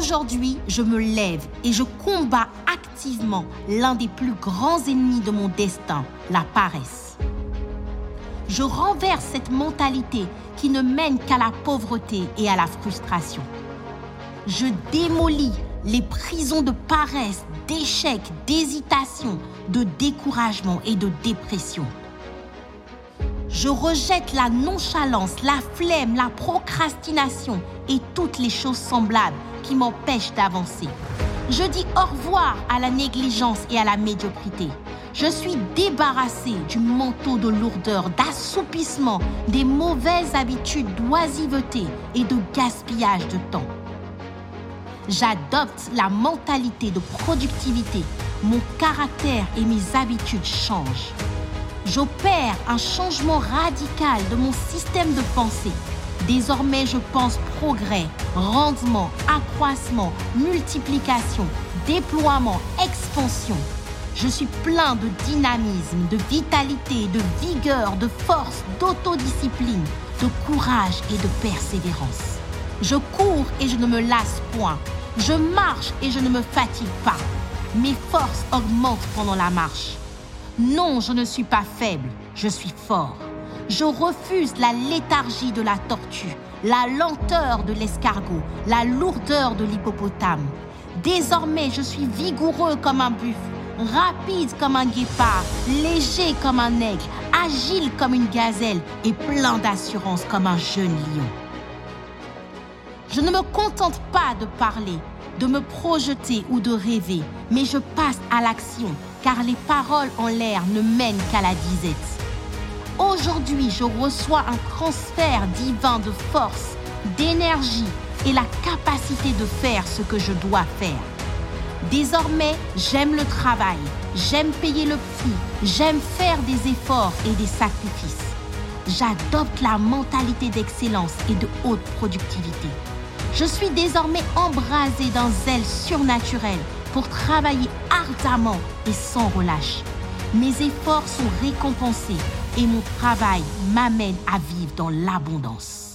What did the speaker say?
Aujourd'hui, je me lève et je combats activement l'un des plus grands ennemis de mon destin, la paresse. Je renverse cette mentalité qui ne mène qu'à la pauvreté et à la frustration. Je démolis les prisons de paresse, d'échec, d'hésitation, de découragement et de dépression. Je rejette la nonchalance, la flemme, la procrastination et toutes les choses semblables qui m'empêchent d'avancer. Je dis au revoir à la négligence et à la médiocrité. Je suis débarrassée du manteau de lourdeur, d'assoupissement, des mauvaises habitudes d'oisiveté et de gaspillage de temps. J'adopte la mentalité de productivité. Mon caractère et mes habitudes changent. J'opère un changement radical de mon système de pensée. Désormais, je pense progrès, rendement, accroissement, multiplication, déploiement, expansion. Je suis plein de dynamisme, de vitalité, de vigueur, de force, d'autodiscipline, de courage et de persévérance. Je cours et je ne me lasse point. Je marche et je ne me fatigue pas. Mes forces augmentent pendant la marche. Non, je ne suis pas faible, je suis fort. Je refuse la léthargie de la tortue, la lenteur de l'escargot, la lourdeur de l'hippopotame. Désormais, je suis vigoureux comme un buffle, rapide comme un guépard, léger comme un aigle, agile comme une gazelle et plein d'assurance comme un jeune lion. Je ne me contente pas de parler, de me projeter ou de rêver, mais je passe à l'action car les paroles en l'air ne mènent qu'à la disette. Aujourd'hui, je reçois un transfert divin de force, d'énergie et la capacité de faire ce que je dois faire. Désormais, j'aime le travail, j'aime payer le prix, j'aime faire des efforts et des sacrifices. J'adopte la mentalité d'excellence et de haute productivité. Je suis désormais embrasé d'un zèle surnaturel pour travailler ardemment et sans relâche. Mes efforts sont récompensés et mon travail m'amène à vivre dans l'abondance.